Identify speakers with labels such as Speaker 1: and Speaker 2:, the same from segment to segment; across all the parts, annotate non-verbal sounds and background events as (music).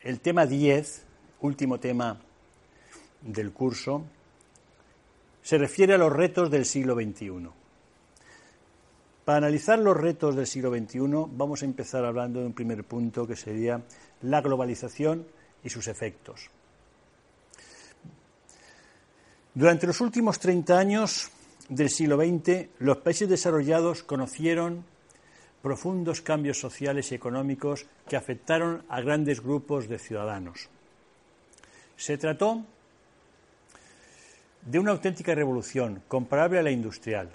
Speaker 1: El tema 10, último tema del curso, se refiere a los retos del siglo XXI. Para analizar los retos del siglo XXI vamos a empezar hablando de un primer punto que sería la globalización y sus efectos. Durante los últimos 30 años del siglo XX, los países desarrollados conocieron profundos cambios sociales y económicos que afectaron a grandes grupos de ciudadanos. Se trató de una auténtica revolución comparable a la industrial.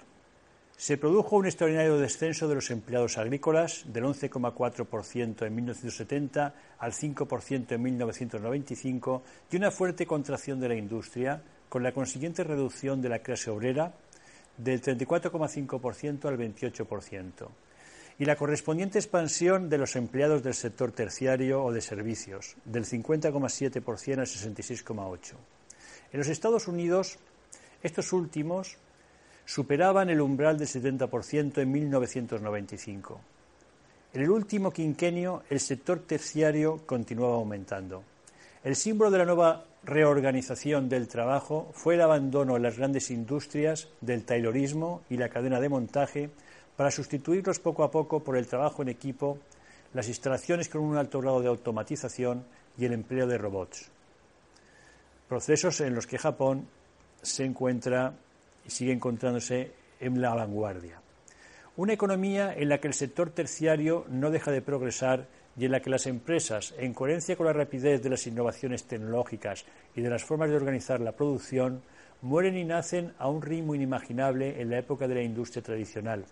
Speaker 1: Se produjo un extraordinario descenso de los empleados agrícolas del 11,4% en 1970 al 5% en 1995 y una fuerte contracción de la industria con la consiguiente reducción de la clase obrera del 34,5% al 28% y la correspondiente expansión de los empleados del sector terciario o de servicios, del 50,7% al 66,8%. En los Estados Unidos, estos últimos superaban el umbral del 70% en 1995. En el último quinquenio, el sector terciario continuaba aumentando. El símbolo de la nueva reorganización del trabajo fue el abandono de las grandes industrias, del taylorismo y la cadena de montaje para sustituirlos poco a poco por el trabajo en equipo, las instalaciones con un alto grado de automatización y el empleo de robots. Procesos en los que Japón se encuentra y sigue encontrándose en la vanguardia. Una economía en la que el sector terciario no deja de progresar y en la que las empresas, en coherencia con la rapidez de las innovaciones tecnológicas y de las formas de organizar la producción, mueren y nacen a un ritmo inimaginable en la época de la industria tradicional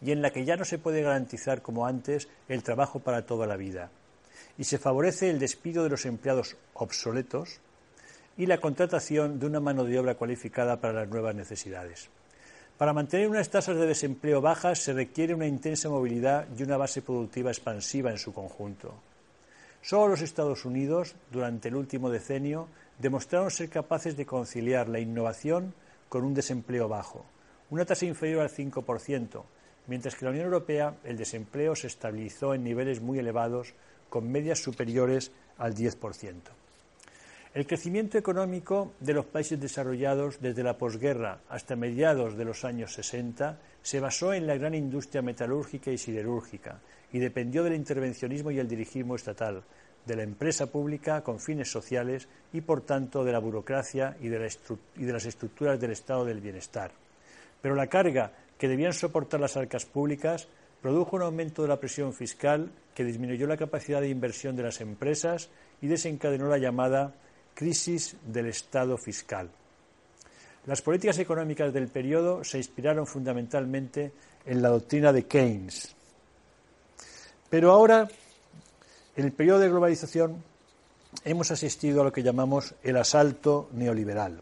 Speaker 1: y en la que ya no se puede garantizar como antes el trabajo para toda la vida. Y se favorece el despido de los empleados obsoletos y la contratación de una mano de obra cualificada para las nuevas necesidades. Para mantener unas tasas de desempleo bajas se requiere una intensa movilidad y una base productiva expansiva en su conjunto. Solo los Estados Unidos, durante el último decenio, demostraron ser capaces de conciliar la innovación con un desempleo bajo, una tasa inferior al 5%, mientras que en la Unión Europea el desempleo se estabilizó en niveles muy elevados, con medias superiores al 10%. El crecimiento económico de los países desarrollados desde la posguerra hasta mediados de los años 60 se basó en la gran industria metalúrgica y siderúrgica y dependió del intervencionismo y el dirigismo estatal, de la empresa pública con fines sociales y, por tanto, de la burocracia y de, y de las estructuras del estado del bienestar. Pero la carga que debían soportar las arcas públicas produjo un aumento de la presión fiscal que disminuyó la capacidad de inversión de las empresas y desencadenó la llamada crisis del Estado fiscal. Las políticas económicas del periodo se inspiraron fundamentalmente en la doctrina de Keynes. Pero ahora, en el periodo de globalización, hemos asistido a lo que llamamos el asalto neoliberal.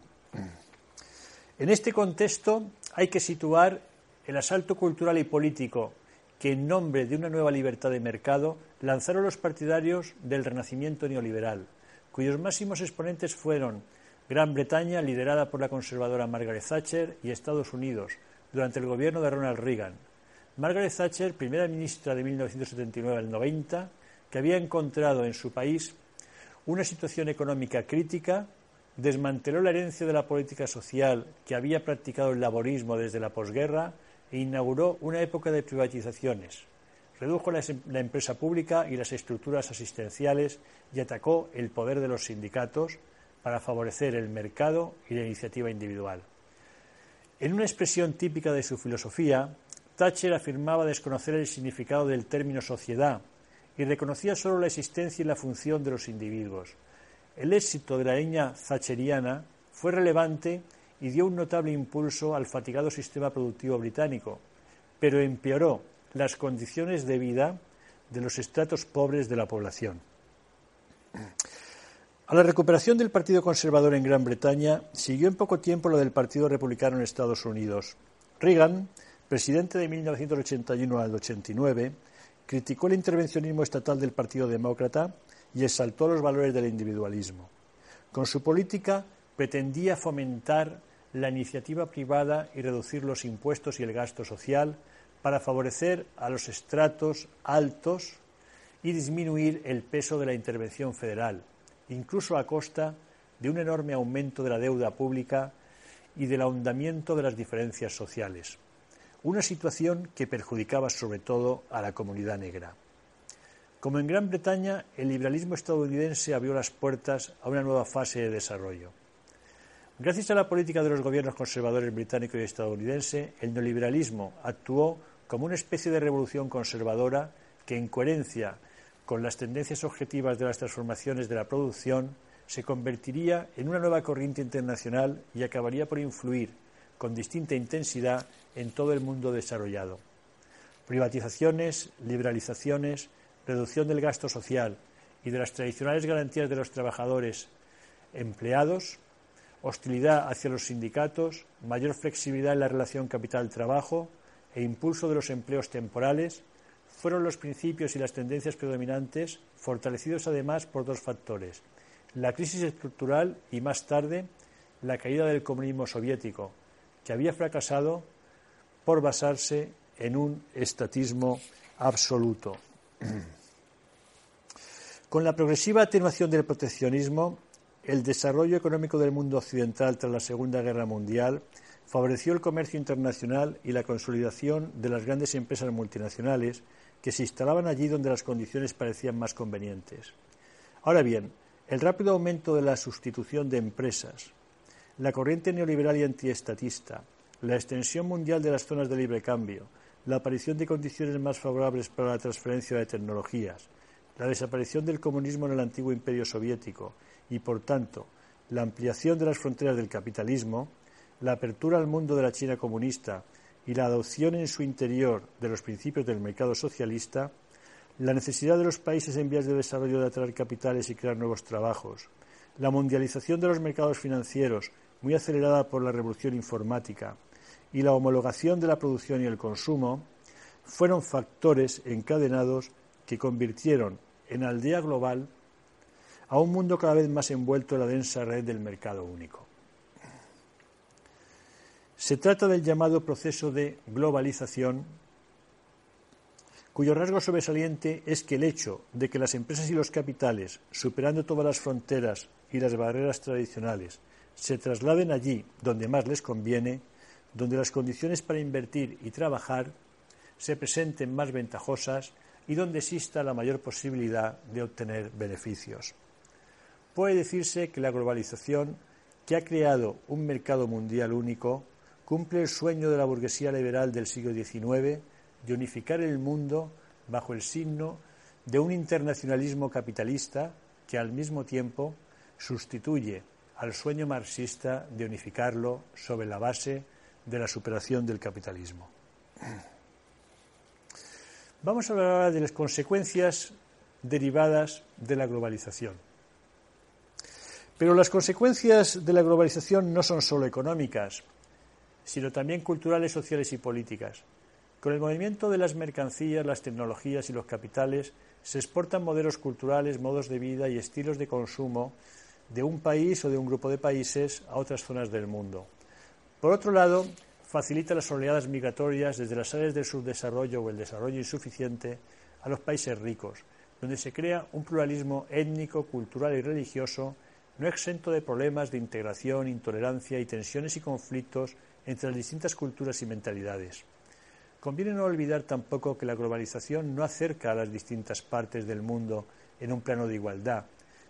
Speaker 1: En este contexto hay que situar el asalto cultural y político que en nombre de una nueva libertad de mercado lanzaron los partidarios del renacimiento neoliberal, cuyos máximos exponentes fueron Gran Bretaña, liderada por la conservadora Margaret Thatcher, y Estados Unidos, durante el gobierno de Ronald Reagan. Margaret Thatcher, primera ministra de 1979 al 90, que había encontrado en su país una situación económica crítica desmanteló la herencia de la política social que había practicado el laborismo desde la posguerra e inauguró una época de privatizaciones. Redujo la, la, empresa pública y las estructuras asistenciales y atacó el poder de los sindicatos para favorecer el mercado y la iniciativa individual. En una expresión típica de su filosofía, Thatcher afirmaba desconocer el significado del término sociedad y reconocía solo la existencia y la función de los individuos el éxito de la línea thatcheriana fue relevante y dio un notable impulso al fatigado sistema productivo británico, pero empeoró las condiciones de vida de los estratos pobres de la población. A la recuperación del Partido Conservador en Gran Bretaña siguió en poco tiempo lo del Partido Republicano en Estados Unidos. Reagan, presidente de 1981 al 89, criticó el intervencionismo estatal del Partido Demócrata y exaltó los valores del individualismo. Con su política pretendía fomentar la iniciativa privada y reducir los impuestos y el gasto social para favorecer a los estratos altos y disminuir el peso de la intervención federal, incluso a costa de un enorme aumento de la deuda pública y del ahondamiento de las diferencias sociales, una situación que perjudicaba sobre todo a la comunidad negra. Como en Gran Bretaña, el liberalismo estadounidense abrió las puertas a una nueva fase de desarrollo. Gracias a la política de los gobiernos conservadores británico y estadounidense, el neoliberalismo actuó como una especie de revolución conservadora que, en coherencia con las tendencias objetivas de las transformaciones de la producción, se convertiría en una nueva corriente internacional y acabaría por influir con distinta intensidad en todo el mundo desarrollado. Privatizaciones, liberalizaciones, reducción del gasto social y de las tradicionales garantías de los trabajadores empleados, hostilidad hacia los sindicatos, mayor flexibilidad en la relación capital-trabajo e impulso de los empleos temporales fueron los principios y las tendencias predominantes, fortalecidos además por dos factores, la crisis estructural y más tarde la caída del comunismo soviético, que había fracasado por basarse en un estatismo absoluto. (clears throat) Con la progresiva atenuación del proteccionismo, el desarrollo económico del mundo occidental tras la Segunda Guerra Mundial favoreció el comercio internacional y la consolidación de las grandes empresas multinacionales que se instalaban allí donde las condiciones parecían más convenientes. Ahora bien, el rápido aumento de la sustitución de empresas, la corriente neoliberal y antiestatista, la extensión mundial de las zonas de libre cambio, la aparición de condiciones más favorables para la transferencia de tecnologías, la desaparición del comunismo en el antiguo imperio soviético y, por tanto, la ampliación de las fronteras del capitalismo, la apertura al mundo de la China comunista y la adopción en su interior de los principios del mercado socialista, la necesidad de los países en vías de desarrollo de atraer capitales y crear nuevos trabajos, la mundialización de los mercados financieros, muy acelerada por la revolución informática, y la homologación de la producción y el consumo, fueron factores encadenados que convirtieron en aldea global a un mundo cada vez más envuelto en la densa red del mercado único. Se trata del llamado proceso de globalización, cuyo rasgo sobresaliente es que el hecho de que las empresas y los capitales, superando todas las fronteras y las barreras tradicionales, se trasladen allí donde más les conviene, donde las condiciones para invertir y trabajar se presenten más ventajosas y donde exista la mayor posibilidad de obtener beneficios. Puede decirse que la globalización, que ha creado un mercado mundial único, cumple el sueño de la burguesía liberal del siglo XIX de unificar el mundo bajo el signo de un internacionalismo capitalista que al mismo tiempo sustituye al sueño marxista de unificarlo sobre la base de la superación del capitalismo. Vamos a hablar ahora de las consecuencias derivadas de la globalización. Pero las consecuencias de la globalización no son solo económicas, sino también culturales, sociales y políticas. Con el movimiento de las mercancías, las tecnologías y los capitales se exportan modelos culturales, modos de vida y estilos de consumo de un país o de un grupo de países a otras zonas del mundo. Por otro lado, facilita las oleadas migratorias desde las áreas del subdesarrollo o el desarrollo insuficiente a los países ricos, donde se crea un pluralismo étnico, cultural y religioso no exento de problemas de integración, intolerancia y tensiones y conflictos entre las distintas culturas y mentalidades. Conviene no olvidar tampoco que la globalización no acerca a las distintas partes del mundo en un plano de igualdad,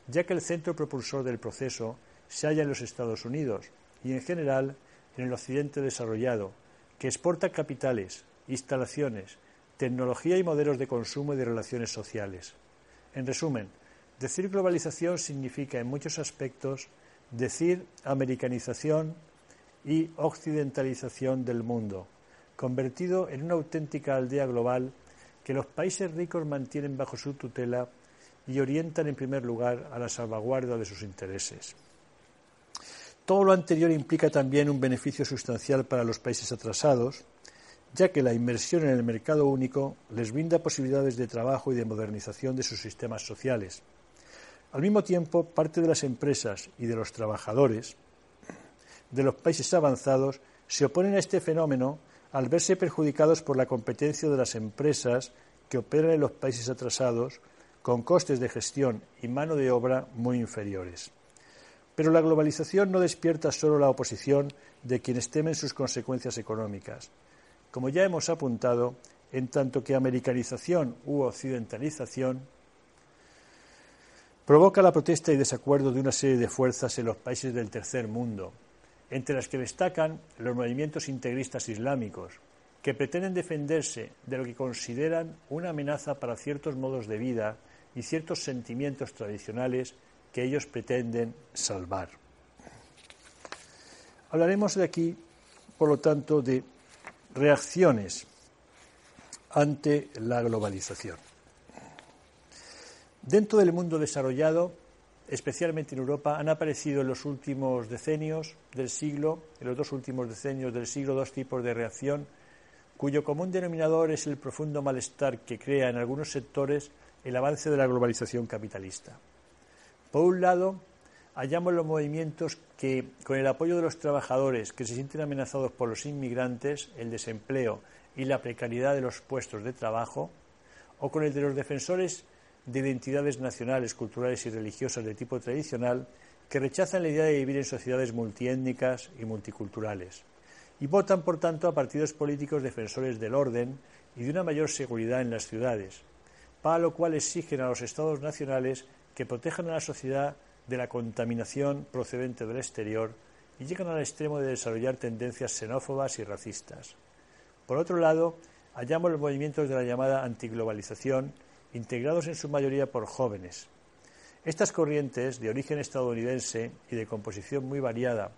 Speaker 1: ya que el centro propulsor del proceso se halla en los Estados Unidos y, en general, en el Occidente desarrollado, que exporta capitales, instalaciones, tecnología y modelos de consumo y de relaciones sociales. En resumen, decir globalización significa en muchos aspectos decir americanización y occidentalización del mundo, convertido en una auténtica aldea global que los países ricos mantienen bajo su tutela y orientan en primer lugar a la salvaguarda de sus intereses. Todo lo anterior implica también un beneficio sustancial para los países atrasados, ya que la inmersión en el mercado único les brinda posibilidades de trabajo y de modernización de sus sistemas sociales. Al mismo tiempo, parte de las empresas y de los trabajadores de los países avanzados se oponen a este fenómeno al verse perjudicados por la competencia de las empresas que operan en los países atrasados con costes de gestión y mano de obra muy inferiores. Pero la globalización no despierta solo la oposición de quienes temen sus consecuencias económicas. Como ya hemos apuntado, en tanto que americanización u occidentalización provoca la protesta y desacuerdo de una serie de fuerzas en los países del tercer mundo, entre las que destacan los movimientos integristas islámicos, que pretenden defenderse de lo que consideran una amenaza para ciertos modos de vida y ciertos sentimientos tradicionales que ellos pretenden salvar. Hablaremos de aquí, por lo tanto, de reacciones ante la globalización. Dentro del mundo desarrollado, especialmente en Europa, han aparecido en los últimos decenios del siglo, en los dos últimos decenios del siglo, dos tipos de reacción, cuyo común denominador es el profundo malestar que crea en algunos sectores el avance de la globalización capitalista. Por un lado, hallamos los movimientos que, con el apoyo de los trabajadores que se sienten amenazados por los inmigrantes, el desempleo y la precariedad de los puestos de trabajo, o con el de los defensores de identidades nacionales, culturales y religiosas de tipo tradicional que rechazan la idea de vivir en sociedades multiétnicas y multiculturales y votan, por tanto, a partidos políticos defensores del orden y de una mayor seguridad en las ciudades, para lo cual exigen a los Estados nacionales que protejan a la sociedad de la contaminación procedente del exterior y llegan al extremo de desarrollar tendencias xenófobas y racistas. Por otro lado, hallamos los movimientos de la llamada antiglobalización integrados en su mayoría por jóvenes. Estas corrientes, de origen estadounidense y de composición muy variada,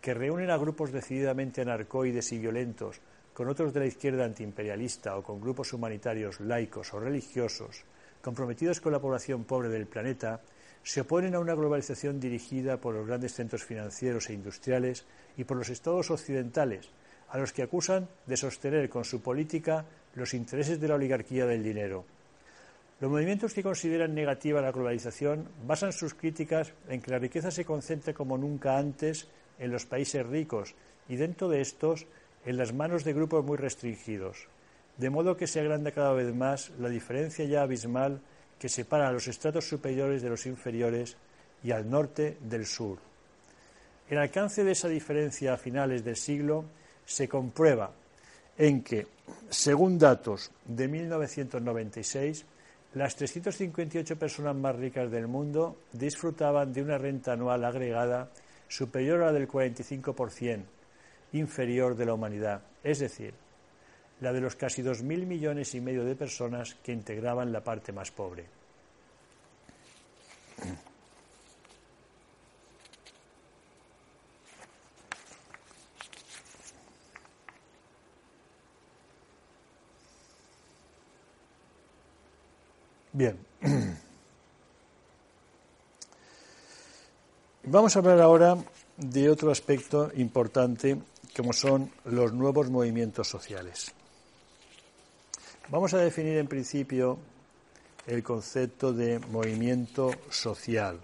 Speaker 1: que reúnen a grupos decididamente anarcoides y violentos con otros de la izquierda antiimperialista o con grupos humanitarios laicos o religiosos comprometidos con la población pobre del planeta, se oponen a una globalización dirigida por los grandes centros financieros e industriales y por los estados occidentales, a los que acusan de sostener con su política los intereses de la oligarquía del dinero. Los movimientos que consideran negativa la globalización basan sus críticas en que la riqueza se concentre como nunca antes en los países ricos y dentro de estos en las manos de grupos muy restringidos, de modo que se agranda cada vez más la diferencia ya abismal que separa a los estratos superiores de los inferiores y al norte del sur. El alcance de esa diferencia a finales del siglo se comprueba en que, según datos de 1996, las 358 personas más ricas del mundo disfrutaban de una renta anual agregada superior a la del 45% inferior de la humanidad, es decir, la de los casi dos mil millones y medio de personas que integraban la parte más pobre. Bien. Vamos a hablar ahora de otro aspecto importante como son los nuevos movimientos sociales. Vamos a definir en principio el concepto de movimiento social.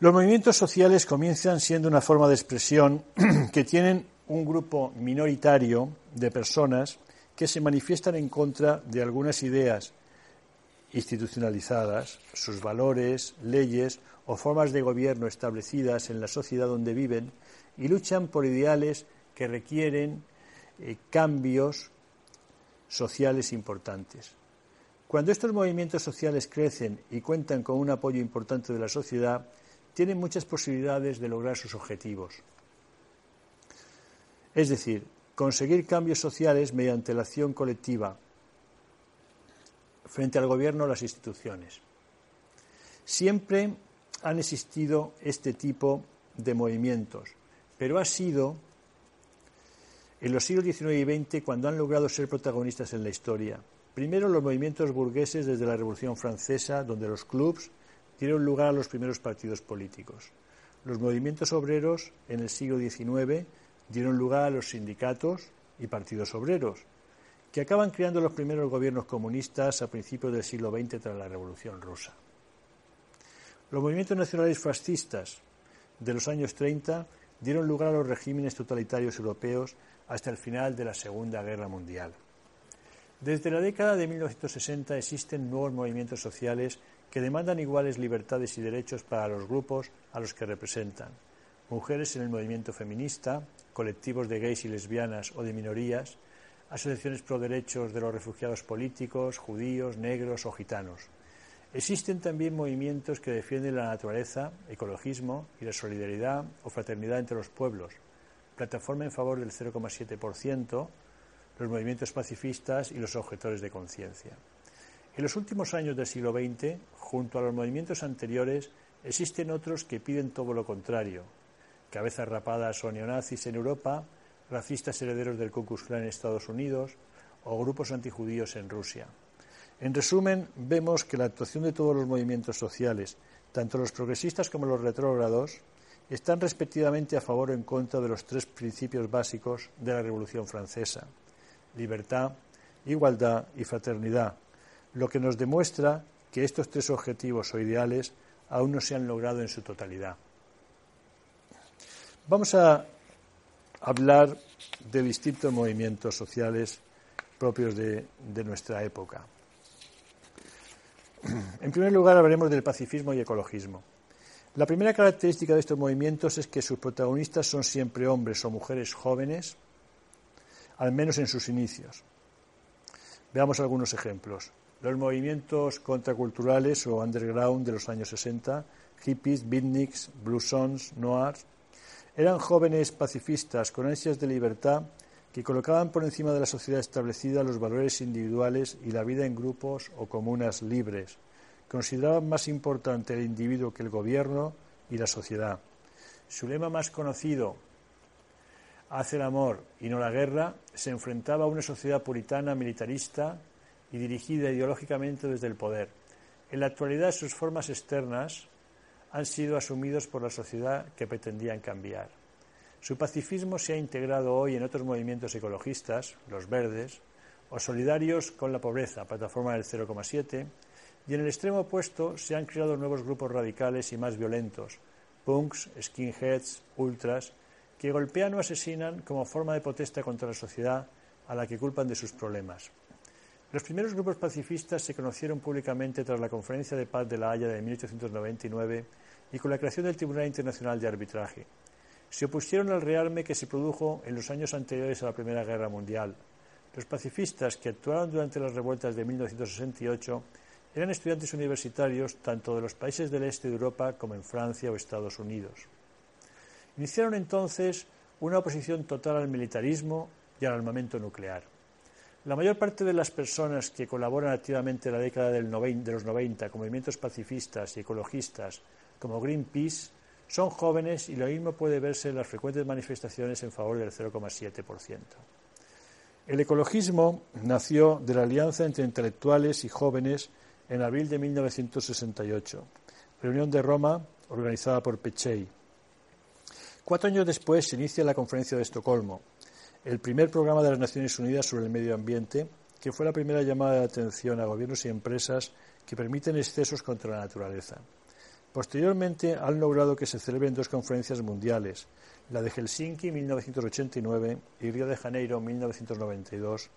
Speaker 1: Los movimientos sociales comienzan siendo una forma de expresión (clears throat) que tienen un grupo minoritario de personas que se manifiestan en contra de algunas ideas institucionalizadas, sus valores, leyes o formas de gobierno establecidas en la sociedad donde viven y luchan por ideales que requieren eh, cambios sociales importantes. Cuando estos movimientos sociales crecen y cuentan con un apoyo importante de la sociedad, tienen muchas posibilidades de lograr sus objetivos. Es decir, conseguir cambios sociales mediante la acción colectiva frente al gobierno o las instituciones. Siempre han existido este tipo de movimientos, pero ha sido en los siglos XIX y XX cuando han logrado ser protagonistas en la historia. Primero los movimientos burgueses desde la Revolución Francesa, donde los clubs dieron lugar a los primeros partidos políticos. Los movimientos obreros en el siglo XIX dieron lugar a los sindicatos y partidos obreros, que acaban creando los primeros gobiernos comunistas a principios del siglo XX tras la Revolución Rusa. Los movimientos nacionales fascistas de los años 30 dieron lugar a los regímenes totalitarios europeos hasta el final de la Segunda Guerra Mundial. Desde la década de 1960 existen nuevos movimientos sociales que demandan iguales libertades y derechos para los grupos a los que representan. Mujeres en el movimiento feminista, colectivos de gays y lesbianas o de minorías, asociaciones pro derechos de los refugiados políticos, judíos, negros o gitanos. Existen también movimientos que defienden la naturaleza, ecologismo y la solidaridad o fraternidad entre los pueblos, plataforma en favor del 0,7%, los movimientos pacifistas y los objetores de conciencia. En los últimos años del siglo XX, junto a los movimientos anteriores, existen otros que piden todo lo contrario. Cabezas rapadas o neonazis en Europa, racistas herederos del Ku Klux en Estados Unidos o grupos antijudíos en Rusia. En resumen, vemos que la actuación de todos los movimientos sociales, tanto los progresistas como los retrógrados, están respectivamente a favor o en contra de los tres principios básicos de la Revolución Francesa libertad, igualdad y fraternidad, lo que nos demuestra que estos tres objetivos o ideales aún no se han logrado en su totalidad. Vamos a hablar de distintos movimientos sociales propios de, nuestra época. En primer lugar, hablaremos del pacifismo y ecologismo. La primera característica de estos movimientos es que sus protagonistas son siempre hombres o mujeres jóvenes, al menos en sus inicios. Veamos algunos ejemplos. Los movimientos contraculturales o underground de los años 60, hippies, beatniks, bluesons, noirs, eran jóvenes pacifistas con ansias de libertad que colocaban por encima de la sociedad establecida los valores individuales y la vida en grupos o comunas libres. Consideraban más importante el individuo que el gobierno y la sociedad. Su lema más conocido, hace el amor y no la guerra, se enfrentaba a una sociedad puritana, militarista y dirigida ideológicamente desde el poder. En la actualidad sus formas externas han sido asumidos por la sociedad que pretendían cambiar. Su pacifismo se ha integrado hoy en otros movimientos ecologistas, los verdes, o solidarios con la pobreza, plataforma del 0,7, y en el extremo opuesto se han creado nuevos grupos radicales y más violentos, punks, skinheads, ultras, que golpean o asesinan como forma de protesta contra la sociedad a la que culpan de sus problemas. Los primeros grupos pacifistas se conocieron públicamente tras la Conferencia de Paz de La Haya de 1899 y con la creación del Tribunal Internacional de Arbitraje. Se opusieron al rearme que se produjo en los años anteriores a la Primera Guerra Mundial. Los pacifistas que actuaron durante las revueltas de 1968 eran estudiantes universitarios tanto de los países del este de Europa como en Francia o Estados Unidos. Iniciaron entonces una oposición total al militarismo y al armamento nuclear. La mayor parte de las personas que colaboran activamente en la década de los 90 con movimientos pacifistas y ecologistas como Greenpeace son jóvenes y lo mismo puede verse en las frecuentes manifestaciones en favor del 0,7%. El ecologismo nació de la alianza entre intelectuales y jóvenes en abril de 1968, reunión de Roma organizada por Pechey. Cuatro años después se inicia la Conferencia de Estocolmo, el primer programa de las Naciones Unidas sobre el medio ambiente, que fue la primera llamada de atención a gobiernos y empresas que permiten excesos contra la naturaleza. Posteriormente han logrado que se celebren dos conferencias mundiales, la de Helsinki 1989 y Río de Janeiro 1992,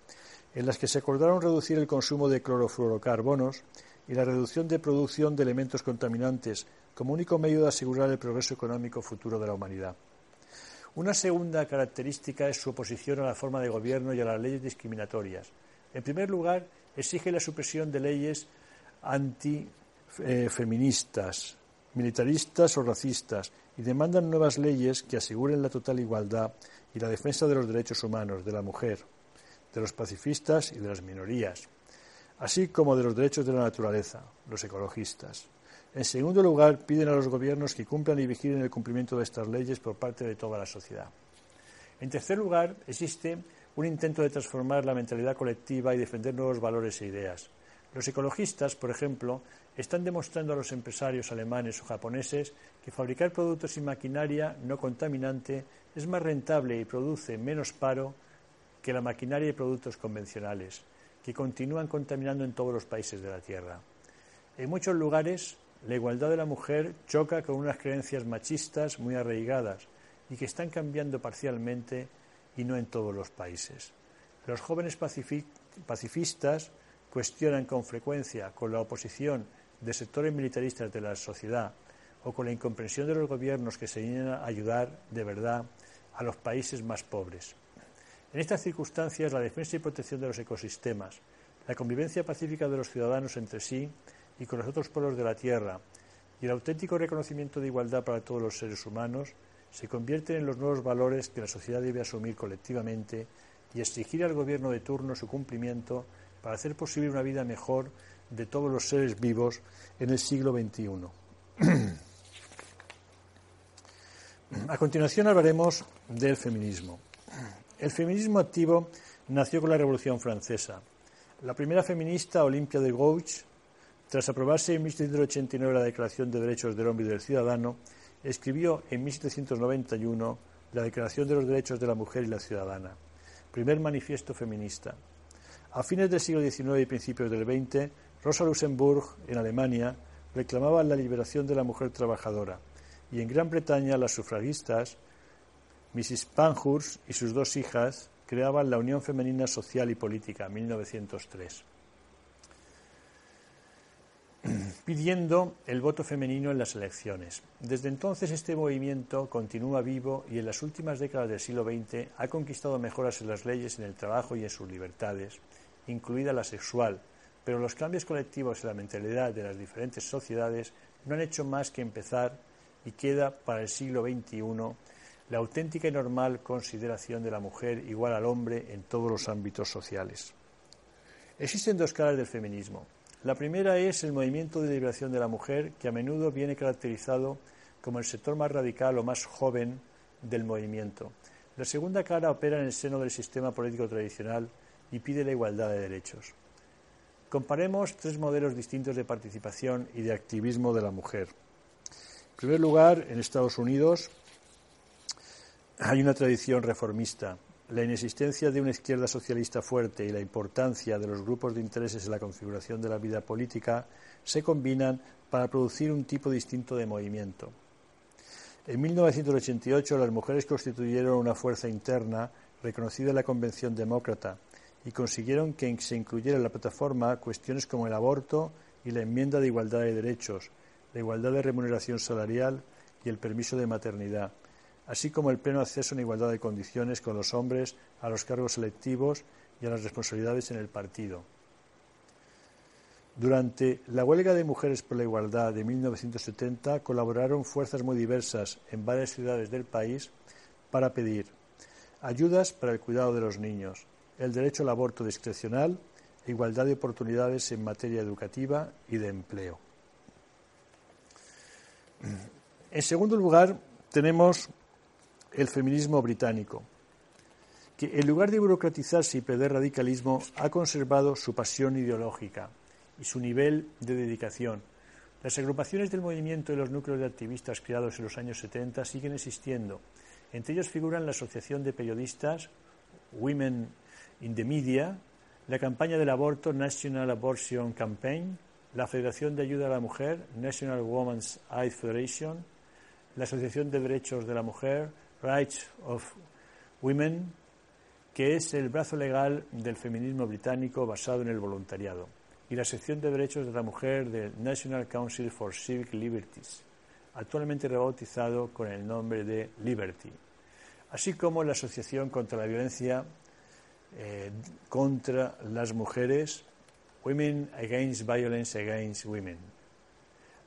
Speaker 1: en las que se acordaron reducir el consumo de clorofluorocarbonos y la reducción de producción de elementos contaminantes como único medio de asegurar el progreso económico futuro de la humanidad. Una segunda característica es su oposición a la forma de gobierno y a las leyes discriminatorias. En primer lugar, exige la supresión de leyes antifeministas, militaristas o racistas y demandan nuevas leyes que aseguren la total igualdad y la defensa de los derechos humanos, de la mujer, de los pacifistas y de las minorías, así como de los derechos de la naturaleza, los ecologistas. En segundo lugar, piden a los gobiernos que cumplan y vigilen el cumplimiento de estas leyes por parte de toda la sociedad. En tercer lugar, existe un intento de transformar la mentalidad colectiva y defender nuevos valores e ideas. Los ecologistas, por ejemplo, están demostrando a los empresarios alemanes o japoneses que fabricar productos y maquinaria no contaminante es más rentable y produce menos paro que la maquinaria y productos convencionales, que continúan contaminando en todos los países de la Tierra. En muchos lugares la igualdad de la mujer choca con unas creencias machistas muy arraigadas y que están cambiando parcialmente y no en todos los países. Los jóvenes pacifistas cuestionan con frecuencia, con la oposición de sectores militaristas de la sociedad o con la incomprensión de los gobiernos que se niegan a ayudar de verdad a los países más pobres. En estas circunstancias, la defensa y protección de los ecosistemas, la convivencia pacífica de los ciudadanos entre sí y con los otros pueblos de la Tierra y el auténtico reconocimiento de igualdad para todos los seres humanos se convierten en los nuevos valores que la sociedad debe asumir colectivamente y exigir al gobierno de turno su cumplimiento para hacer posible una vida mejor de todos los seres vivos en el siglo XXI. (clears throat) A continuación hablaremos del feminismo. El feminismo activo nació con la Revolución Francesa. La primera feminista, Olimpia de Gouges, tras aprobarse en 1789 la Declaración de Derechos del Hombre y del Ciudadano, escribió en 1791 la Declaración de los Derechos de la Mujer y la Ciudadana, primer manifiesto feminista. A fines del siglo XIX y principios del XX, Rosa Luxemburg, en Alemania, reclamaba la liberación de la mujer trabajadora, y en Gran Bretaña las sufragistas, Mrs. Pankhurst y sus dos hijas, creaban la Unión Femenina Social y Política, 1903 (clears throat) pidiendo el voto femenino en las elecciones. Desde entonces este movimiento continúa vivo y en las últimas décadas del siglo XX ha conquistado mejoras en las leyes, en el trabajo y en sus libertades, incluida la sexual, pero los cambios colectivos en la mentalidad de las diferentes sociedades no han hecho más que empezar y queda para el siglo XXI la auténtica y normal consideración de la mujer igual al hombre en todos los ámbitos sociales. Existen dos caras del feminismo. La primera es el movimiento de liberación de la mujer, que a menudo viene caracterizado como el sector más radical o más joven del movimiento. La segunda cara opera en el seno del sistema político tradicional y pide la igualdad de derechos. Comparemos tres modelos distintos de participación y de activismo de la mujer. En primer lugar, en Estados Unidos hay una tradición reformista la inexistencia de una izquierda socialista fuerte y la importancia de los grupos de intereses en la configuración de la vida política se combinan para producir un tipo distinto de movimiento. En 1988 las mujeres constituyeron una fuerza interna reconocida en la Convención Demócrata y consiguieron que se incluyera en la plataforma cuestiones como el aborto y la enmienda de igualdad de derechos, la igualdad de remuneración salarial y el permiso de maternidad así como el pleno acceso en igualdad de condiciones con los hombres a los cargos selectivos y a las responsabilidades en el partido. Durante la huelga de Mujeres por la Igualdad de 1970 colaboraron fuerzas muy diversas en varias ciudades del país para pedir ayudas para el cuidado de los niños, el derecho al aborto discrecional igualdad de oportunidades en materia educativa y de empleo. En segundo lugar, tenemos el feminismo británico, que en lugar de burocratizarse y perder radicalismo, ha conservado su pasión ideológica y su nivel de dedicación. Las agrupaciones del movimiento y los núcleos de activistas creados en los años 70 siguen existiendo. Entre ellos figuran la Asociación de Periodistas Women in the Media, la campaña del aborto National Abortion Campaign, la Federación de Ayuda a la Mujer National Women's Aid Federation, la Asociación de Derechos de la Mujer Rights of Women, que es el brazo legal del feminismo británico basado en el voluntariado, y la sección de derechos de la mujer del National Council for Civic Liberties, actualmente rebautizado con el nombre de Liberty, así como la Asociación contra la Violencia eh, contra las Mujeres, Women Against Violence Against Women.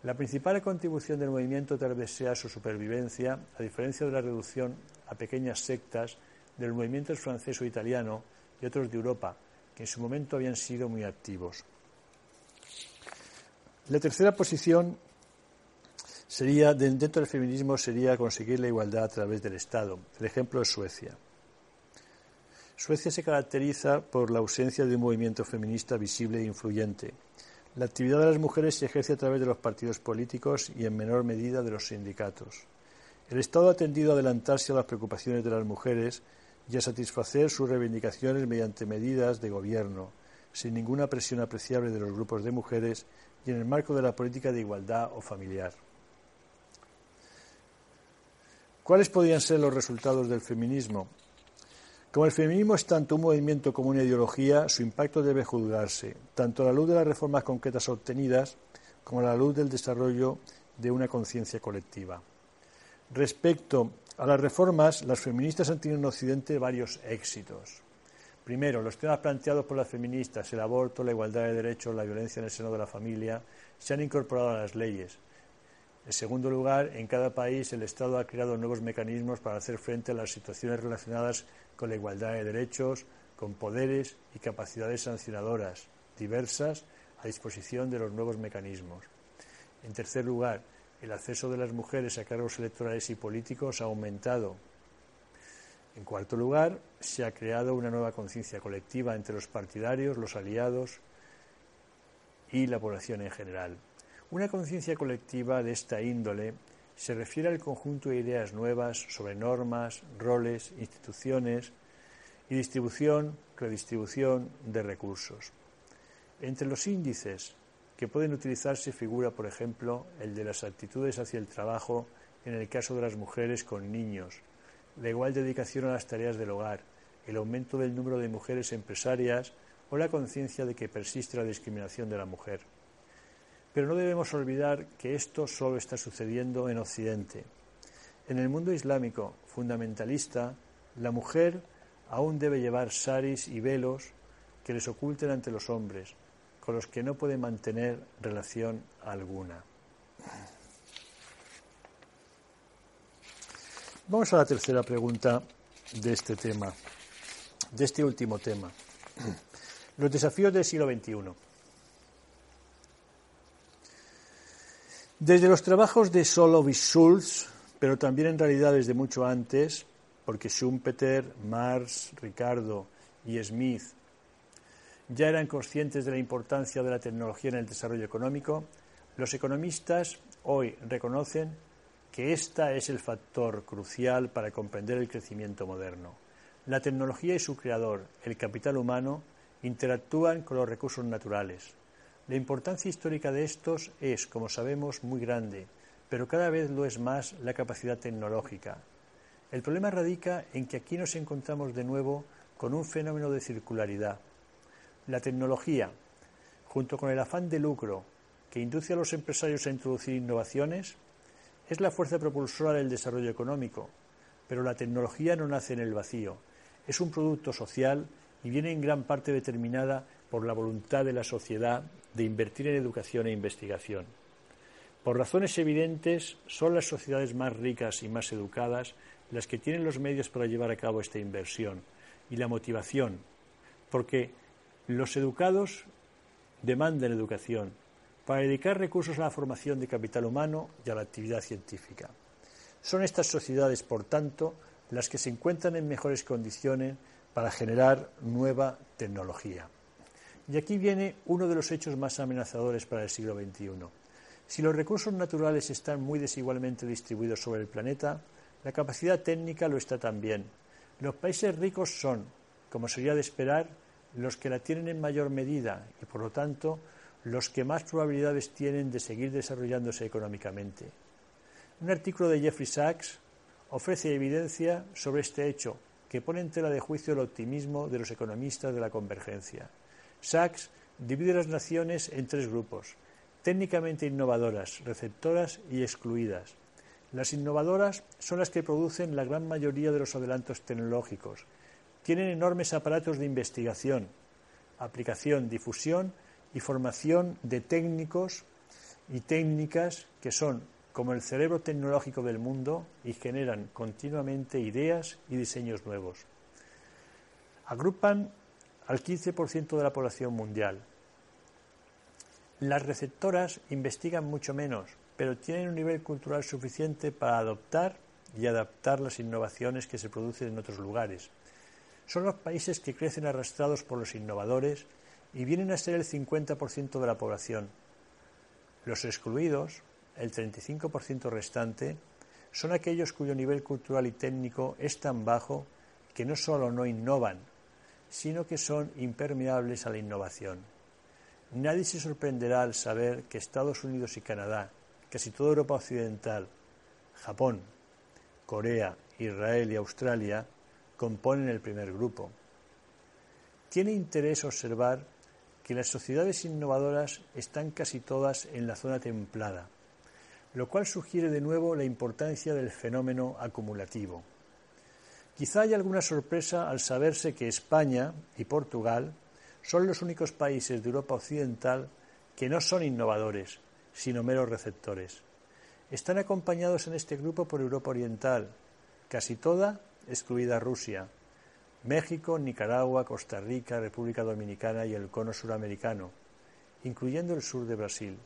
Speaker 1: La principal contribución del movimiento tal vez sea su supervivencia, a diferencia de la reducción a pequeñas sectas de los movimientos francés o italiano y otros de Europa, que en su momento habían sido muy activos. La tercera posición sería, dentro del feminismo sería conseguir la igualdad a través del Estado. El ejemplo es Suecia. Suecia se caracteriza por la ausencia de un movimiento feminista visible e influyente la actividad de las mujeres se ejerce a través de los partidos políticos y en menor medida de los sindicatos. El Estado ha tendido a adelantarse a las preocupaciones de las mujeres y a satisfacer sus reivindicaciones mediante medidas de gobierno, sin ninguna presión apreciable de los grupos de mujeres y en el marco de la política de igualdad o familiar. ¿Cuáles podrían ser los resultados del feminismo? Como el feminismo es tanto un movimiento como una ideología, su impacto debe juzgarse, tanto a la luz de las reformas concretas obtenidas como a la luz del desarrollo de una conciencia colectiva. Respecto a las reformas, las feministas han tenido en Occidente varios éxitos. Primero, los temas planteados por las feministas, el aborto, la igualdad de derechos, la violencia en el seno de la familia, se han incorporado a las leyes. En segundo lugar, en cada país el Estado ha creado nuevos mecanismos para hacer frente a las situaciones relacionadas con la igualdad de derechos, con poderes y capacidades sancionadoras diversas a disposición de los nuevos mecanismos. En tercer lugar, el acceso de las mujeres a cargos electorales y políticos ha aumentado. En cuarto lugar, se ha creado una nueva conciencia colectiva entre los partidarios, los aliados y la población en general. Una conciencia colectiva de esta índole se refiere al conjunto de ideas nuevas sobre normas, roles, instituciones y distribución, redistribución de recursos. Entre los índices que pueden utilizarse figura, por ejemplo, el de las actitudes hacia el trabajo en el caso de las mujeres con niños, la igual dedicación a las tareas del hogar, el aumento del número de mujeres empresarias o la conciencia de que persiste la discriminación de la mujer. Pero no debemos olvidar que esto solo está sucediendo en Occidente. En el mundo islámico fundamentalista, la mujer aún debe llevar saris y velos que les oculten ante los hombres, con los que no puede mantener relación alguna. Vamos a la tercera pregunta de este tema, de este último tema. (clears throat) Los desafíos del siglo XXI. Desde los trabajos de Solovich Schulz, pero también en realidad desde mucho antes, porque Schumpeter, Marx, Ricardo y Smith ya eran conscientes de la importancia de la tecnología en el desarrollo económico, los economistas hoy reconocen que esta es el factor crucial para comprender el crecimiento moderno. La tecnología y su creador, el capital humano, interactúan con los recursos naturales, la importancia histórica de estos es, como sabemos, muy grande, pero cada vez lo es más la capacidad tecnológica. El problema radica en que aquí nos encontramos de nuevo con un fenómeno de circularidad. La tecnología, junto con el afán de lucro que induce a los empresarios a introducir innovaciones, es la fuerza propulsora del desarrollo económico, pero la tecnología no nace en el vacío, es un producto social y viene en gran parte determinada por la voluntad de la sociedad de invertir en educación e investigación. Por razones evidentes, son las sociedades más ricas y más educadas las que tienen los medios para llevar a cabo esta inversión y la motivación, porque los educados demandan educación para dedicar recursos a la formación de capital humano y a la actividad científica. Son estas sociedades, por tanto, las que se encuentran en mejores condiciones para generar nueva tecnología. Y aquí viene uno de los hechos más amenazadores para el siglo XXI. Si los recursos naturales están muy desigualmente distribuidos sobre el planeta, la capacidad técnica lo está también. Los países ricos son, como sería de esperar, los que la tienen en mayor medida y, por lo tanto, los que más probabilidades tienen de seguir desarrollándose económicamente. Un artículo de Jeffrey Sachs ofrece evidencia sobre este hecho que pone en tela de juicio el optimismo de los economistas de la convergencia. Sachs divide las naciones en tres grupos, técnicamente innovadoras, receptoras y excluidas. Las innovadoras son las que producen la gran mayoría de los adelantos tecnológicos. Tienen enormes aparatos de investigación, aplicación, difusión y formación de técnicos y técnicas que son como el cerebro tecnológico del mundo y generan continuamente ideas y diseños nuevos. Agrupan al 15% de la población mundial. Las receptoras investigan mucho menos, pero tienen un nivel cultural suficiente para adoptar y adaptar las innovaciones que se producen en otros lugares. Son los países que crecen arrastrados por los innovadores y vienen a ser el 50% de la población. Los excluidos, el 35% restante, son aquellos cuyo nivel cultural y técnico es tan bajo que no solo no innovan, sino que son impermeables a la innovación. Nadie se sorprenderá al saber que Estados Unidos y Canadá, casi toda Europa Occidental, Japón, Corea, Israel y Australia componen el primer grupo. Tiene interés observar que las sociedades innovadoras están casi todas en la zona templada, lo cual sugiere de nuevo la importancia del fenómeno acumulativo. Quizá haya alguna sorpresa al saberse que España y Portugal son los únicos países de Europa Occidental que no son innovadores, sino meros receptores. Están acompañados en este grupo por Europa Oriental, casi toda excluida Rusia, México, Nicaragua, Costa Rica, República Dominicana y el cono suramericano, incluyendo el sur de Brasil,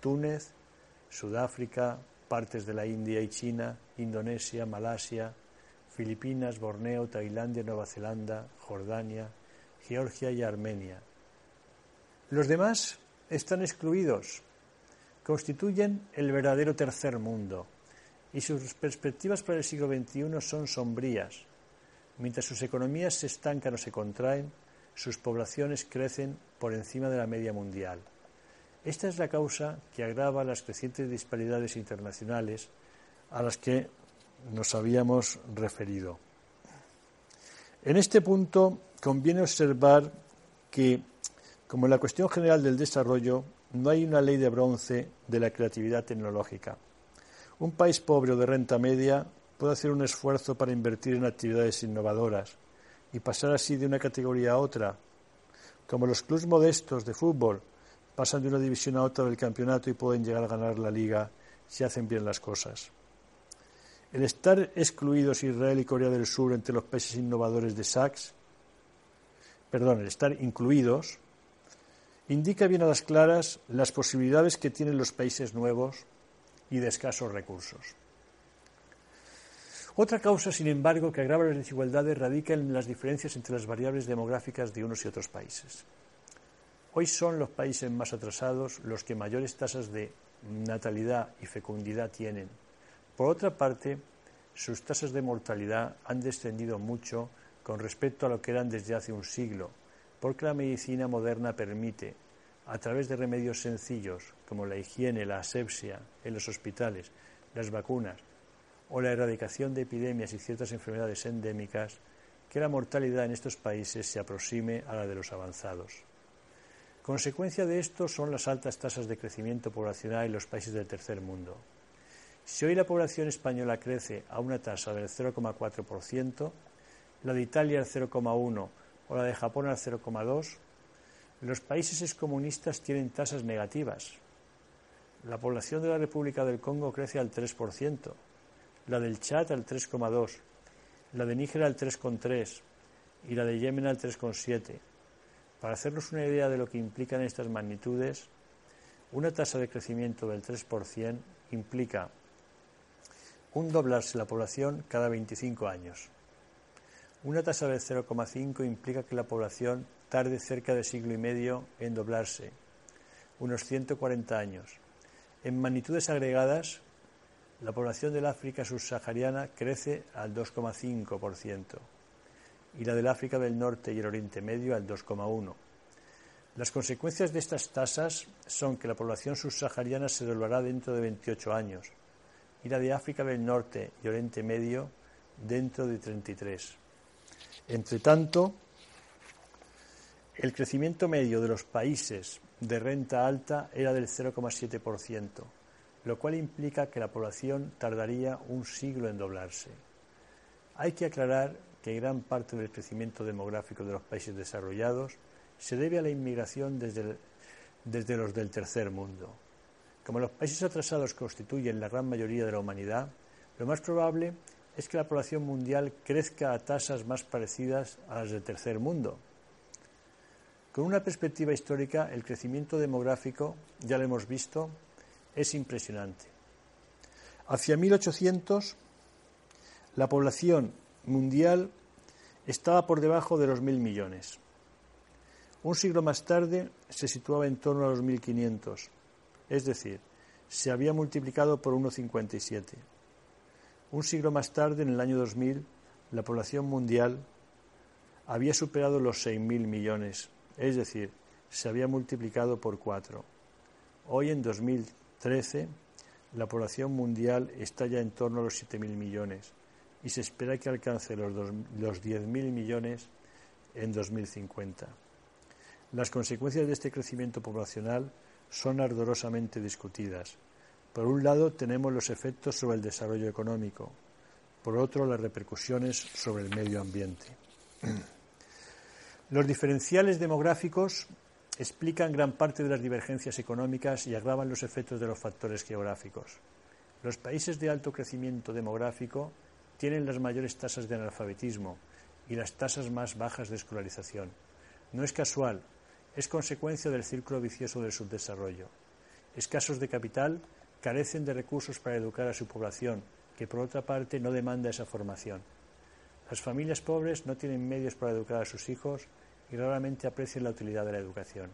Speaker 1: Túnez, Sudáfrica, partes de la India y China, Indonesia, Malasia, Filipinas, Borneo, Tailandia, Nueva Zelanda, Jordania, Georgia y Armenia. Los demás están excluidos, constituyen el verdadero tercer mundo y sus perspectivas para el siglo XXI son sombrías. Mientras sus economías se estancan o se contraen, sus poblaciones crecen por encima de la media mundial. Esta es la causa que agrava las crecientes disparidades internacionales a las que nos habíamos referido. En este punto conviene observar que, como en la cuestión general del desarrollo, no hay una ley de bronce de la creatividad tecnológica. Un país pobre o de renta media puede hacer un esfuerzo para invertir en actividades innovadoras y pasar así de una categoría a otra, como los clubes modestos de fútbol pasan de una división a otra del campeonato y pueden llegar a ganar la liga si hacen bien las cosas. El estar excluidos Israel y Corea del Sur entre los países innovadores de Sachs, perdón, el estar incluidos, indica bien a las claras las posibilidades que tienen los países nuevos y de escasos recursos. Otra causa, sin embargo, que agrava las desigualdades radica en las diferencias entre las variables demográficas de unos y otros países. Hoy son los países más atrasados los que mayores tasas de natalidad y fecundidad tienen por otra parte, sus tasas de mortalidad han descendido mucho con respecto a lo que eran desde hace un siglo, porque la medicina moderna permite, a través de remedios sencillos como la higiene, la asepsia en los hospitales, las vacunas o la erradicación de epidemias y ciertas enfermedades endémicas, que la mortalidad en estos países se aproxime a la de los avanzados. Consecuencia de esto son las altas tasas de crecimiento poblacional en los países del tercer mundo. Si hoy la población española crece a una tasa del 0,4%, la de Italia al 0,1% o la de Japón al 0,2%, los países excomunistas tienen tasas negativas. La población de la República del Congo crece al 3%, la del Chad al 3,2%, la de Níger al 3,3% y la de Yemen al 3,7%. Para hacernos una idea de lo que implican estas magnitudes, una tasa de crecimiento del 3% implica un doblarse la población cada 25 años. Una tasa de 0,5 implica que la población tarde cerca de siglo y medio en doblarse, unos 140 años. En magnitudes agregadas, la población del África subsahariana crece al 2,5% y la del África del Norte y el Oriente Medio al 2,1%. Las consecuencias de estas tasas son que la población subsahariana se doblará dentro de 28 años, y la de África del Norte y Oriente Medio dentro de 33. Entre tanto, el crecimiento medio de los países de renta alta era del 0,7%, lo cual implica que la población tardaría un siglo en doblarse. Hay que aclarar que gran parte del crecimiento demográfico de los países desarrollados se debe a la inmigración desde, desde los del tercer mundo. Como los países atrasados constituyen la gran mayoría de la humanidad, lo más probable es que la población mundial crezca a tasas más parecidas a las del tercer mundo. Con una perspectiva histórica, el crecimiento demográfico, ya lo hemos visto, es impresionante. Hacia 1800, la población mundial estaba por debajo de los mil millones. Un siglo más tarde se situaba en torno a los 1500 es decir, se había multiplicado por 1,57. Un siglo más tarde, en el año 2000, la población mundial había superado los 6.000 millones, es decir, se había multiplicado por cuatro. Hoy, en 2013, la población mundial está ya en torno a los 7.000 millones y se espera que alcance los, los 10.000 millones en 2050. Las consecuencias de este crecimiento poblacional son ardorosamente discutidas. Por un lado, tenemos los efectos sobre el desarrollo económico, por otro, las repercusiones sobre el medio ambiente. Los diferenciales demográficos explican gran parte de las divergencias económicas y agravan los efectos de los factores geográficos. Los países de alto crecimiento demográfico tienen las mayores tasas de analfabetismo y las tasas más bajas de escolarización. No es casual, es consecuencia del círculo vicioso del subdesarrollo. Escasos de capital carecen de recursos para educar a su población, que por otra parte no demanda esa formación. Las familias pobres no tienen medios para educar a sus hijos y raramente aprecian la utilidad de la educación.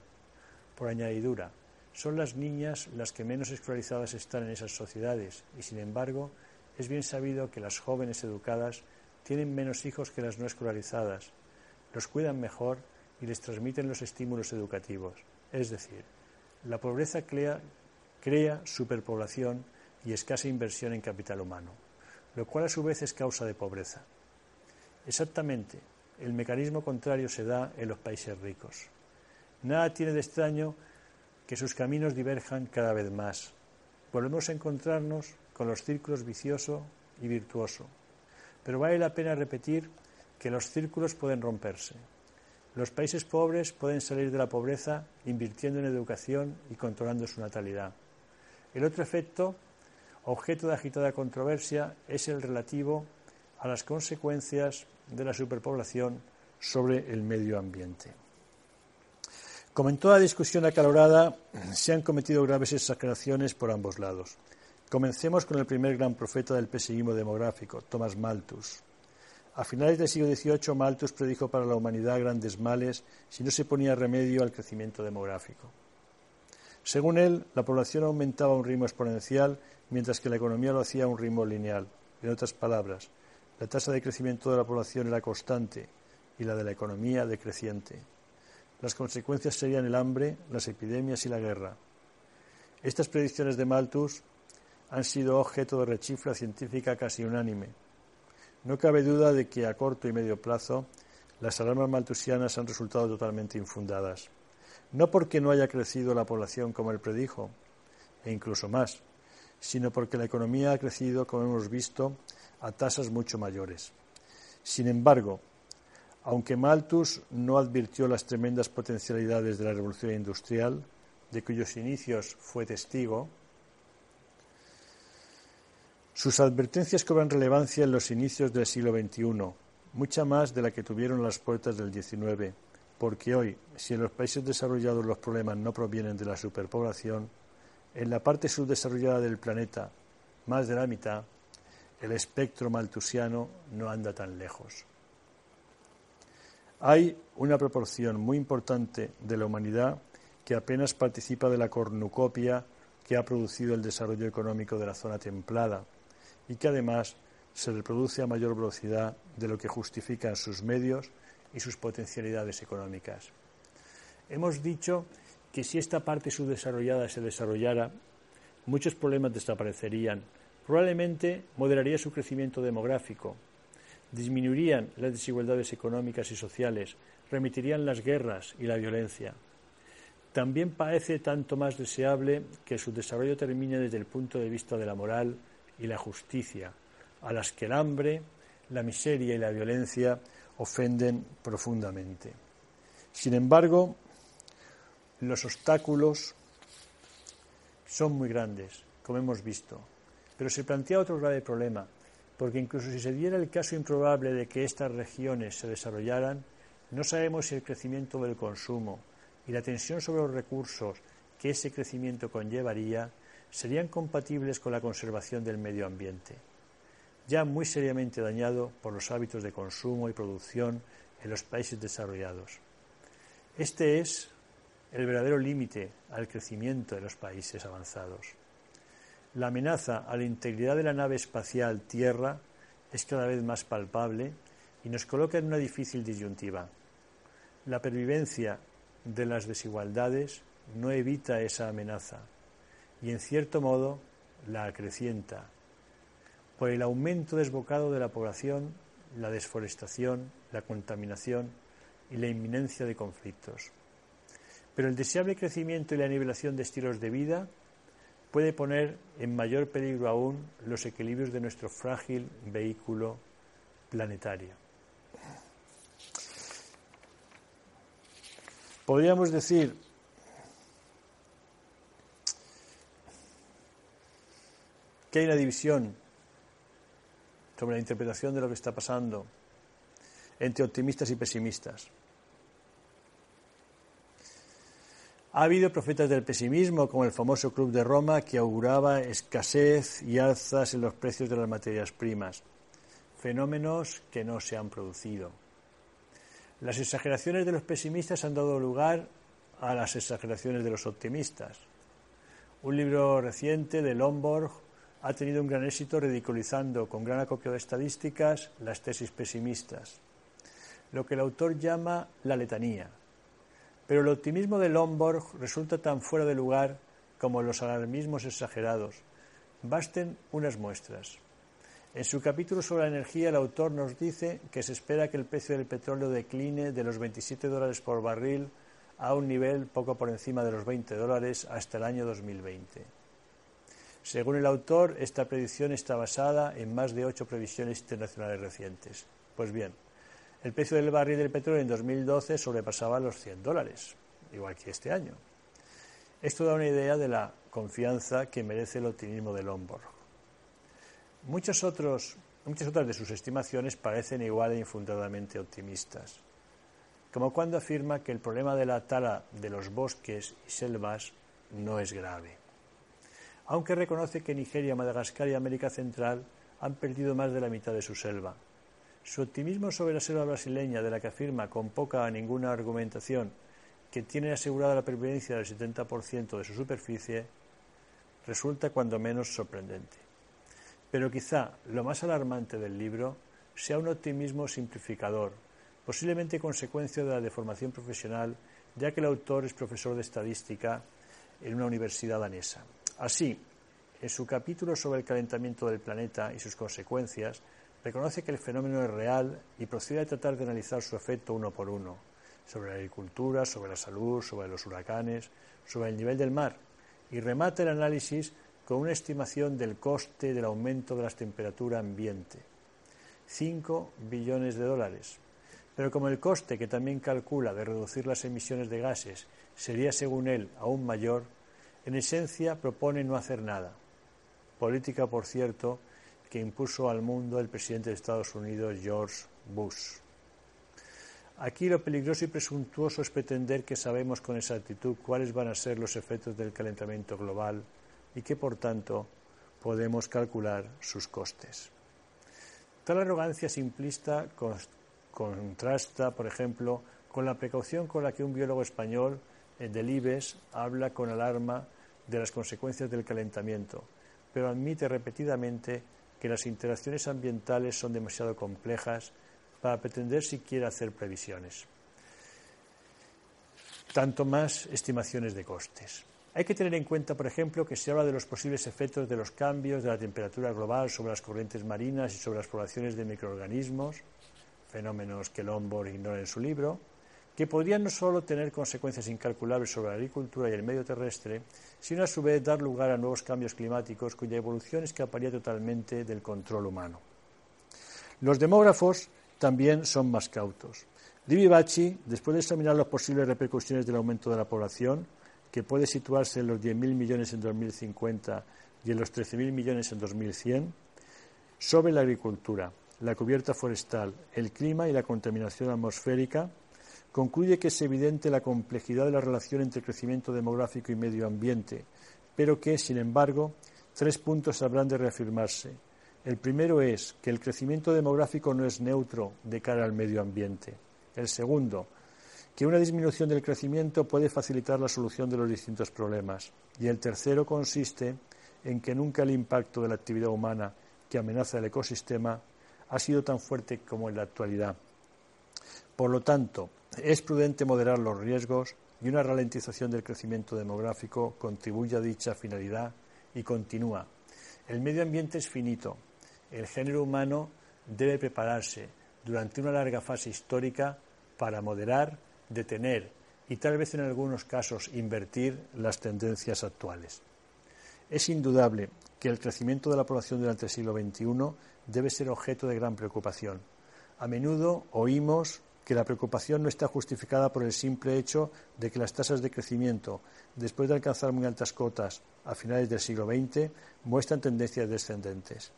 Speaker 1: Por añadidura, son las niñas las que menos escolarizadas están en esas sociedades y, sin embargo, es bien sabido que las jóvenes educadas tienen menos hijos que las no escolarizadas, los cuidan mejor y les transmiten los estímulos educativos. Es decir, la pobreza crea, superpoblación y escasa inversión en capital humano, lo cual a su vez es causa de pobreza. Exactamente, el mecanismo contrario se da en los países ricos. Nada tiene de extraño que sus caminos diverjan cada vez más. Volvemos a encontrarnos con los círculos vicioso y virtuoso. Pero vale la pena repetir que los círculos pueden romperse. Los países pobres pueden salir de la pobreza invirtiendo en educación y controlando su natalidad. El otro efecto, objeto de agitada controversia, es el relativo a las consecuencias de la superpoblación sobre el medio ambiente. Como en toda discusión acalorada, se han cometido graves exageraciones por ambos lados. Comencemos con el primer gran profeta del pesimismo demográfico, Thomas Malthus. A finales del siglo XVIII, Malthus predijo para la humanidad grandes males si no se ponía remedio al crecimiento demográfico. Según él, la población aumentaba a un ritmo exponencial, mientras que la economía lo hacía a un ritmo lineal. En otras palabras, la tasa de crecimiento de la población era constante y la de la economía decreciente. Las consecuencias serían el hambre, las epidemias y la guerra. Estas predicciones de Malthus han sido objeto de rechifla científica casi unánime. No cabe duda de que a corto y medio plazo las alarmas maltusianas han resultado totalmente infundadas. No porque no haya crecido la población como él predijo, e incluso más, sino porque la economía ha crecido, como hemos visto, a tasas mucho mayores. Sin embargo, aunque Malthus no advirtió las tremendas potencialidades de la revolución industrial, de cuyos inicios fue testigo, sus advertencias cobran relevancia en los inicios del siglo XXI, mucha más de la que tuvieron las puertas del XIX, porque hoy, si en los países desarrollados los problemas no provienen de la superpoblación, en la parte subdesarrollada del planeta, más de la mitad, el espectro maltusiano no anda tan lejos. Hay una proporción muy importante de la humanidad que apenas participa de la cornucopia que ha producido el desarrollo económico de la zona templada y que además se reproduce a mayor velocidad de lo que justifican sus medios y sus potencialidades económicas. Hemos dicho que si esta parte subdesarrollada se desarrollara, muchos problemas desaparecerían Probablemente moderaría su crecimiento demográfico, disminuirían las desigualdades económicas y sociales, remitirían las guerras y la violencia. También parece tanto más deseable que su desarrollo termine desde el punto de vista de la moral y la justicia, a las que el hambre, la miseria y la violencia ofenden profundamente. Sin embargo, los obstáculos son muy grandes, como hemos visto. Pero se plantea otro grave problema, porque incluso si se diera el caso improbable de que estas regiones se desarrollaran, no sabemos si el crecimiento del consumo y la tensión sobre los recursos que ese crecimiento conllevaría serían compatibles con la conservación del medio ambiente, ya muy seriamente dañado por los hábitos de consumo y producción en los países desarrollados. Este es el verdadero límite al crecimiento de los países avanzados. La amenaza a la integridad de la nave espacial Tierra es cada vez más palpable y nos coloca en una difícil disyuntiva. La pervivencia de las desigualdades no evita esa amenaza y, en cierto modo, la acrecienta por el aumento desbocado de la población, la desforestación, la contaminación y la inminencia de conflictos. Pero el deseable crecimiento y la nivelación de estilos de vida puede poner en mayor peligro aún los equilibrios de nuestro frágil vehículo planetario. Podríamos decir que hay una división sobre la interpretación de lo que está pasando entre optimistas y pesimistas. Ha habido profetas del pesimismo, como el famoso Club de Roma, que auguraba escasez y alzas en los precios de las materias primas, fenómenos que no se han producido. Las exageraciones de los pesimistas han dado lugar a las exageraciones de los optimistas. Un libro reciente de Lomborg ha tenido un gran éxito ridiculizando con gran acopio de estadísticas las tesis pesimistas, lo que el autor llama la letanía, pero el optimismo de Lomborg resulta tan fuera de lugar como los alarmismos exagerados. Basten unas muestras. En su capítulo sobre la energía, el autor nos dice que se espera que el precio del petróleo decline de los 27 dólares por barril a un nivel poco por encima de los 20 dólares hasta el año 2020. Según el autor, esta predicción está basada en más de ocho previsiones internacionales recientes. Pues bien, el precio del barril del petróleo en 2012 sobrepasaba los 100 dólares, igual que este año. Esto da una idea de la confianza que merece el optimismo de Lomborg. Muchas otras de sus estimaciones parecen igual e infundadamente optimistas, como cuando afirma que el problema de la tala de los bosques y selvas no es grave, aunque reconoce que Nigeria, Madagascar y América Central han perdido más de la mitad de su selva su optimismo sobre la selva brasileña, de la que afirma con poca o ninguna argumentación que tiene asegurada la pervivencia del 70% de su superficie, resulta cuando menos sorprendente. Pero quizá lo más alarmante del libro sea un optimismo simplificador, posiblemente consecuencia de la deformación profesional, ya que el autor es profesor de estadística en una universidad danesa. Así, en su capítulo sobre el calentamiento del planeta y sus consecuencias, reconoce que el fenómeno es real y procede a tratar de analizar su efecto uno por uno, sobre la agricultura, sobre la salud, sobre los huracanes, sobre el nivel del mar, y remata el análisis con una estimación del coste del aumento de la temperatura ambiente. 5 billones de dólares. Pero como el coste que también calcula de reducir las emisiones de gases sería, según él, aún mayor, en esencia propone no hacer nada. Política, por cierto, que impuso al mundo el presidente de Estados Unidos, George Bush. Aquí lo peligroso y presuntuoso es pretender que sabemos con exactitud cuáles van a ser los efectos del calentamiento global y que, por tanto, podemos calcular sus costes. Tal arrogancia simplista contrasta, por ejemplo, con la precaución con la que un biólogo español, el Delibes, habla con alarma de las consecuencias del calentamiento, pero admite repetidamente que las interacciones ambientales son demasiado complejas para pretender siquiera hacer previsiones. Tanto más estimaciones de costes. Hay que tener en cuenta, por ejemplo, que se habla de los posibles efectos de los cambios de la temperatura global sobre las corrientes marinas y sobre las poblaciones de microorganismos, fenómenos que Lombard ignora en su libro, que podrían no solo tener consecuencias incalculables sobre la agricultura y el medio terrestre, sino a su vez dar lugar a nuevos cambios climáticos cuya evolución escaparía totalmente del control humano. Los demógrafos también son más cautos. Livi Bacci, después de examinar las posibles repercusiones del aumento de la población, que puede situarse en los 10.000 millones en 2050 y en los 13.000 millones en 2100, sobre la agricultura, la cubierta forestal, el clima y la contaminación atmosférica, concluye que es evidente la complejidad de la relación entre crecimiento demográfico y medio ambiente, pero que, sin embargo, tres puntos habrán de reafirmarse. El primero es que el crecimiento demográfico no es neutro de cara al medio ambiente. El segundo, que una disminución del crecimiento puede facilitar la solución de los distintos problemas. Y el tercero consiste en que nunca el impacto de la actividad humana que amenaza el ecosistema ha sido tan fuerte como en la actualidad. Por lo tanto, es prudente moderar los riesgos y una ralentización del crecimiento demográfico contribuye a dicha finalidad y continúa. El medio ambiente es finito. El género humano debe prepararse durante una larga fase histórica para moderar, detener y tal vez en algunos casos invertir las tendencias actuales. Es indudable que el crecimiento de la población durante el siglo XXI debe ser objeto de gran preocupación. A menudo oímos que la preocupación no está justificada por el simple hecho de que las tasas de crecimiento, después de alcanzar muy altas cotas a finales del siglo XX, muestran tendencias descendentes.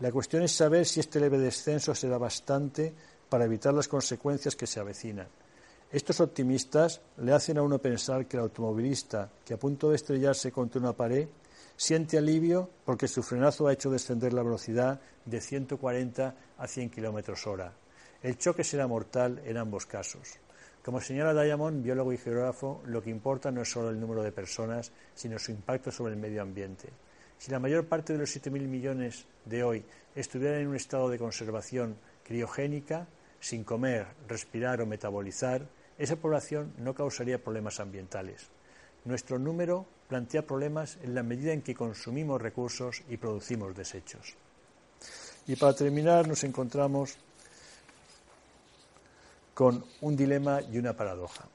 Speaker 1: La cuestión es saber si este leve descenso será bastante para evitar las consecuencias que se avecinan. Estos optimistas le hacen a uno pensar que el automovilista que a punto de estrellarse contra una pared siente alivio porque su frenazo ha hecho descender la velocidad de 140 a 100 kilómetros hora. El choque será mortal en ambos casos. Como señala Diamond, biólogo y geógrafo, lo que importa no es solo el número de personas, sino su impacto sobre el medio ambiente. Si la mayor parte de los 7.000 millones de hoy estuvieran en un estado de conservación criogénica, sin comer, respirar o metabolizar, esa población no causaría problemas ambientales. Nuestro número plantea problemas en la medida en que consumimos recursos y producimos desechos. Y para terminar nos encontramos con un dilema y una paradoja.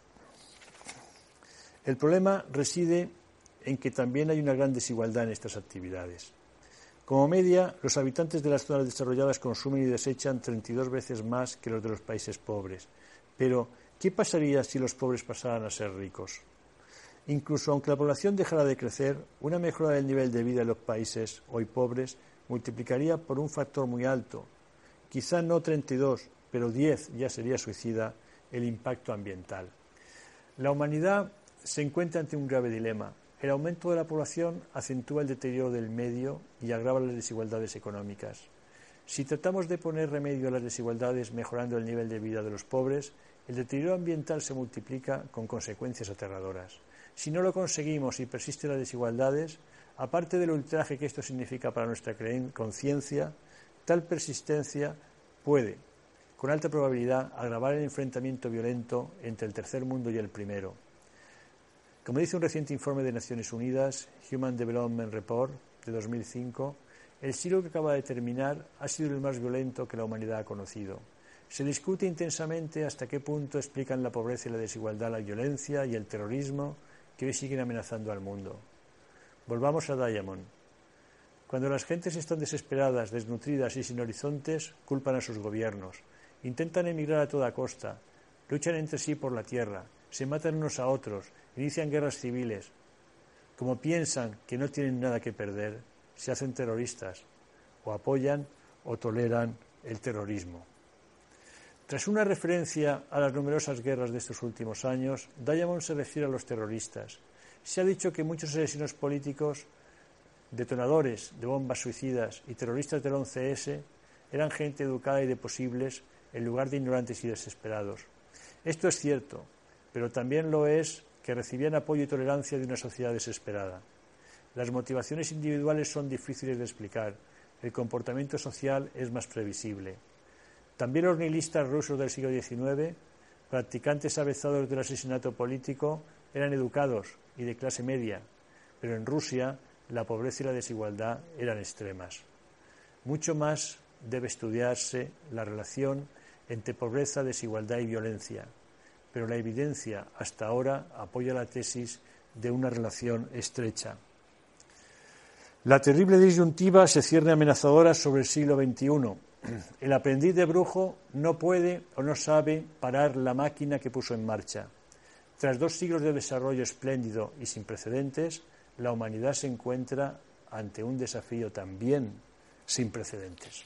Speaker 1: El problema reside en que también hay una gran desigualdad en estas actividades. Como media, los habitantes de las zonas desarrolladas consumen y desechan 32 veces más que los de los países pobres, pero ¿Qué pasaría si los pobres pasaran a ser ricos? Incluso aunque la población dejara de crecer, una mejora del nivel de vida de los países hoy pobres multiplicaría por un factor muy alto, quizá no 32, pero 10 ya sería suicida, el impacto ambiental. La humanidad se encuentra ante un grave dilema. El aumento de la población acentúa el deterioro del medio y agrava las desigualdades económicas. Si tratamos de poner remedio a las desigualdades mejorando el nivel de vida de los pobres, el deterioro ambiental se multiplica con consecuencias aterradoras. Si no lo conseguimos y persisten las desigualdades, aparte del ultraje que esto significa para nuestra conciencia, tal persistencia puede, con alta probabilidad, agravar el enfrentamiento violento entre el tercer mundo y el primero. Como dice un reciente informe de Naciones Unidas, Human Development Report de 2005, el siglo que acaba de terminar ha sido el más violento que la humanidad ha conocido. Se discute intensamente hasta qué punto explican la pobreza y la desigualdad, la violencia y el terrorismo que hoy siguen amenazando al mundo. Volvamos a Diamond. Cuando las gentes están desesperadas, desnutridas y sin horizontes, culpan a sus gobiernos. Intentan emigrar a toda costa, luchan entre sí por la tierra, se matan unos a otros, inician guerras civiles. Como piensan que no tienen nada que perder, se hacen terroristas, o apoyan o toleran el terrorismo. Tras una referencia a las numerosas guerras de estos últimos años, Diamond se refiere a los terroristas. Se ha dicho que muchos asesinos políticos, detonadores de bombas suicidas y terroristas del 11S eran gente educada y de posibles en lugar de ignorantes y desesperados. Esto es cierto, pero también lo es que recibían apoyo y tolerancia de una sociedad desesperada. Las motivaciones individuales son difíciles de explicar, el comportamiento social es más previsible. También los nihilistas rusos del siglo XIX, practicantes avezados del asesinato político, eran educados y de clase media, pero en Rusia la pobreza y la desigualdad eran extremas. Mucho más debe estudiarse la relación entre pobreza, desigualdad y violencia, pero la evidencia hasta ahora apoya la tesis de una relación estrecha. La terrible disyuntiva se cierne amenazadora sobre el siglo XXI (clears throat) el aprendiz de brujo no puede o no sabe parar la máquina que puso en marcha. Tras dos siglos de desarrollo espléndido y sin precedentes, la humanidad se encuentra ante un desafío también sin precedentes.